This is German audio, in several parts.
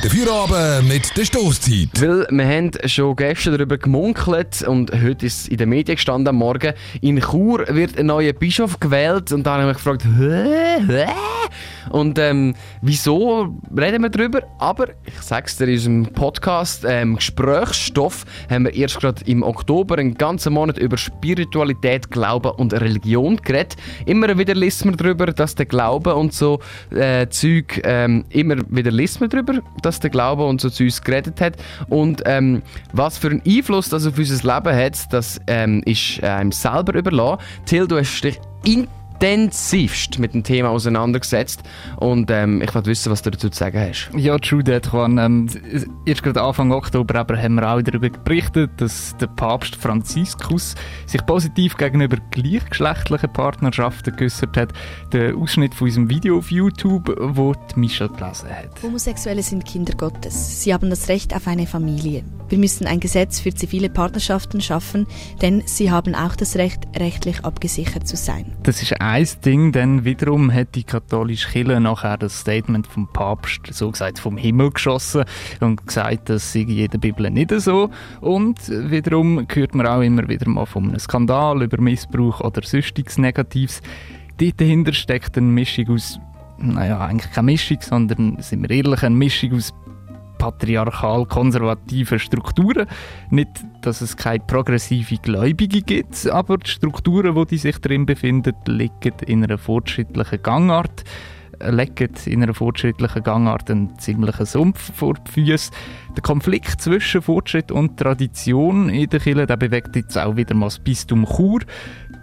guten Feierabend mit der Stoßzeit. Weil wir haben schon gestern darüber gemunkelt und heute ist es in den Medien gestanden am Morgen, in Chur wird ein neuer Bischof gewählt und da habe ich mich gefragt, hä? Hä? Und ähm, wieso reden wir darüber? Aber ich sage es dir, in unserem Podcast ähm, Gesprächsstoff haben wir erst gerade im Oktober einen ganzen Monat über Spiritualität, Glauben und Religion geredet. Immer wieder liest man darüber, dass der Glaube und so äh, Zeug, ähm, immer wieder liest man darüber, dass der Glaube und so Zeug geredet hat. Und ähm, was für einen Einfluss das auf unser Leben hat, das ähm, ist einem selber überlassen. Till, du hast dich intensivst mit dem Thema auseinandergesetzt und ähm, ich wollte wissen, was du dazu zu sagen hast. Ja, true that, Juan. Ähm, erst gerade Anfang Oktober aber haben wir auch darüber berichtet, dass der Papst Franziskus sich positiv gegenüber gleichgeschlechtlichen Partnerschaften geäußert hat. Der Ausschnitt von unserem Video auf YouTube, wo die Michelle gelesen hat. Homosexuelle sind Kinder Gottes. Sie haben das Recht auf eine Familie. Wir müssen ein Gesetz für zivile Partnerschaften schaffen, denn sie haben auch das Recht, rechtlich abgesichert zu sein. Das ist ein Ding, denn wiederum hat die katholische Kirche nachher das Statement vom Papst so gesagt vom Himmel geschossen und gesagt, das sei in der Bibel nicht so. Und wiederum hört man auch immer wieder mal von einem Skandal über Missbrauch oder sonstiges Negatives. Dort dahinter steckt eine Mischung aus, naja, eigentlich keine Mischung, sondern, sind wir ehrlich, eine Mischung aus patriarchal-konservative Strukturen. Nicht, dass es keine progressive Gläubige gibt, aber die Strukturen, wo die sich drin befinden, liegen in einer fortschrittlichen Gangart legen in einer fortschrittlichen Gangart einen ziemlichen Sumpf vor die Füße. Der Konflikt zwischen Fortschritt und Tradition in der Kirche der bewegt jetzt auch wieder mal das Bistum Chur.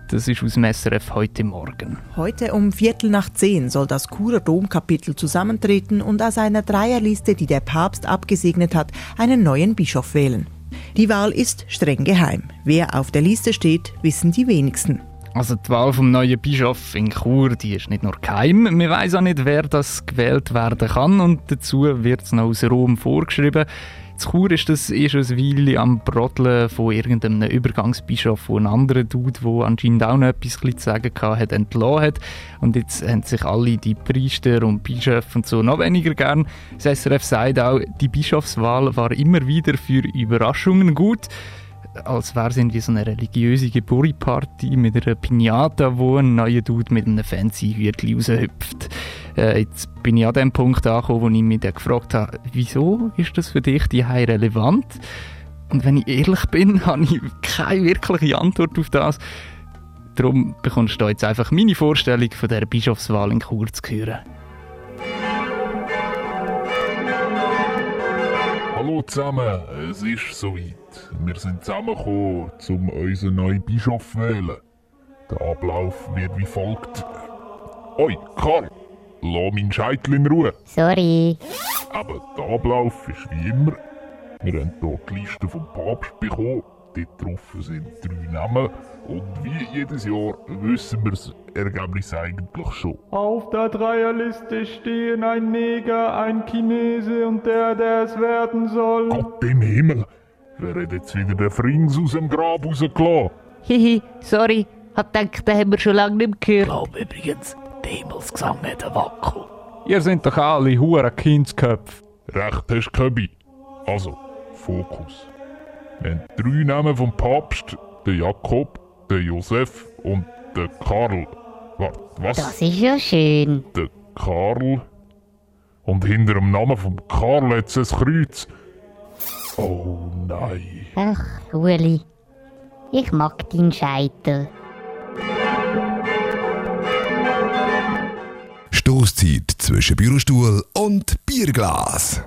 Das ist aus dem SRF heute Morgen. Heute um Viertel nach zehn soll das Churer Domkapitel zusammentreten und aus einer Dreierliste, die der Papst abgesegnet hat, einen neuen Bischof wählen. Die Wahl ist streng geheim. Wer auf der Liste steht, wissen die wenigsten. Also die Wahl vom neuen Bischof in Chur, die ist nicht nur geheim. Man weiß auch nicht, wer das gewählt werden kann und dazu wird es noch aus Rom vorgeschrieben. In Chur ist das eh schon eine Weile am Brodeln von irgendeinem Übergangsbischof, der einen anderen Dude, der anscheinend auch noch etwas zu sagen hatte, entlassen hat. Und jetzt haben sich alle die Priester und Bischöfe und so noch weniger gern. Das SRF sagt auch, die Bischofswahl war immer wieder für Überraschungen gut als wäre es irgendwie so eine religiöse Geburtstagsparty mit einer Pinata, wo ein neuer Dude mit einem fancy Hütchen raushüpft. Äh, jetzt bin ich an dem Punkt angekommen, wo ich mich dann gefragt habe, wieso ist das für dich die relevant? Und wenn ich ehrlich bin, habe ich keine wirkliche Antwort auf das. Darum bekommst du jetzt einfach meine Vorstellung von der Bischofswahl in Chur zu hören. Hallo zusammen, es ist soweit. Wir sind zusammengekommen, um unseren neuen Bischof zu wählen. Der Ablauf wird wie folgt. Oi, Karl, lass meinen Scheitel in Ruhe. Sorry. Aber der Ablauf ist wie immer. Wir haben hier die Liste vom Papst bekommen. Dort drauf sind drei Namen. Und wie jedes Jahr wissen wir das Ergebnis eigentlich schon. Auf der Dreierliste stehen ein Neger, ein Chinese und der, der es werden soll. Gott im Himmel! Wer hat jetzt wieder den Frings aus dem Grab rausgelassen? Hihi, sorry. Hab gedacht, den haben wir schon lange nicht mehr gehört. Ich glaube übrigens, Himmelsgesang hat einen Wackel. Ihr seid doch alle hure Kindsköpfe. Recht hast Köbi. Also, Fokus. Wir haben drei Namen vom Papst. Der Jakob, der Josef und der Karl. Warte, was? Das ist ja schön. Der Karl. Und hinter dem Namen vom Karl hat es ein Kreuz. Oh nein. Ach, Uli. Ich mag deinen Scheitel. Stoßzeit zwischen Bürostuhl und Bierglas.